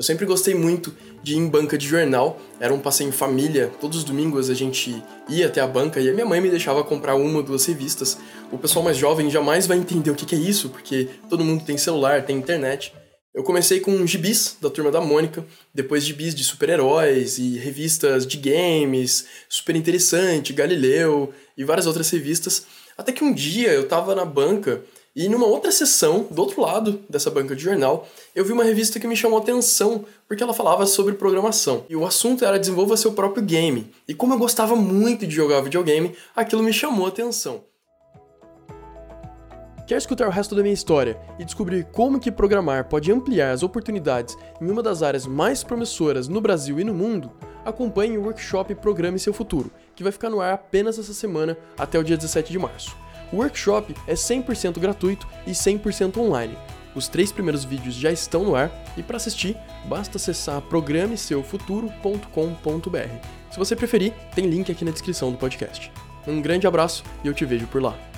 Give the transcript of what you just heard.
Eu sempre gostei muito de ir em banca de jornal, era um passeio em família, todos os domingos a gente ia até a banca e a minha mãe me deixava comprar uma ou duas revistas. O pessoal mais jovem jamais vai entender o que é isso, porque todo mundo tem celular, tem internet. Eu comecei com gibis da Turma da Mônica, depois gibis de super-heróis e revistas de games, super interessante, Galileu e várias outras revistas, até que um dia eu tava na banca e numa outra sessão, do outro lado dessa banca de jornal, eu vi uma revista que me chamou a atenção, porque ela falava sobre programação. E o assunto era desenvolva seu próprio game. E como eu gostava muito de jogar videogame, aquilo me chamou a atenção. Quer escutar o resto da minha história e descobrir como que programar pode ampliar as oportunidades em uma das áreas mais promissoras no Brasil e no mundo? Acompanhe o workshop Programe Seu Futuro, que vai ficar no ar apenas essa semana até o dia 17 de março. O workshop é 100% gratuito e 100% online. Os três primeiros vídeos já estão no ar e para assistir basta acessar programeseufuturo.com.br. Se você preferir, tem link aqui na descrição do podcast. Um grande abraço e eu te vejo por lá.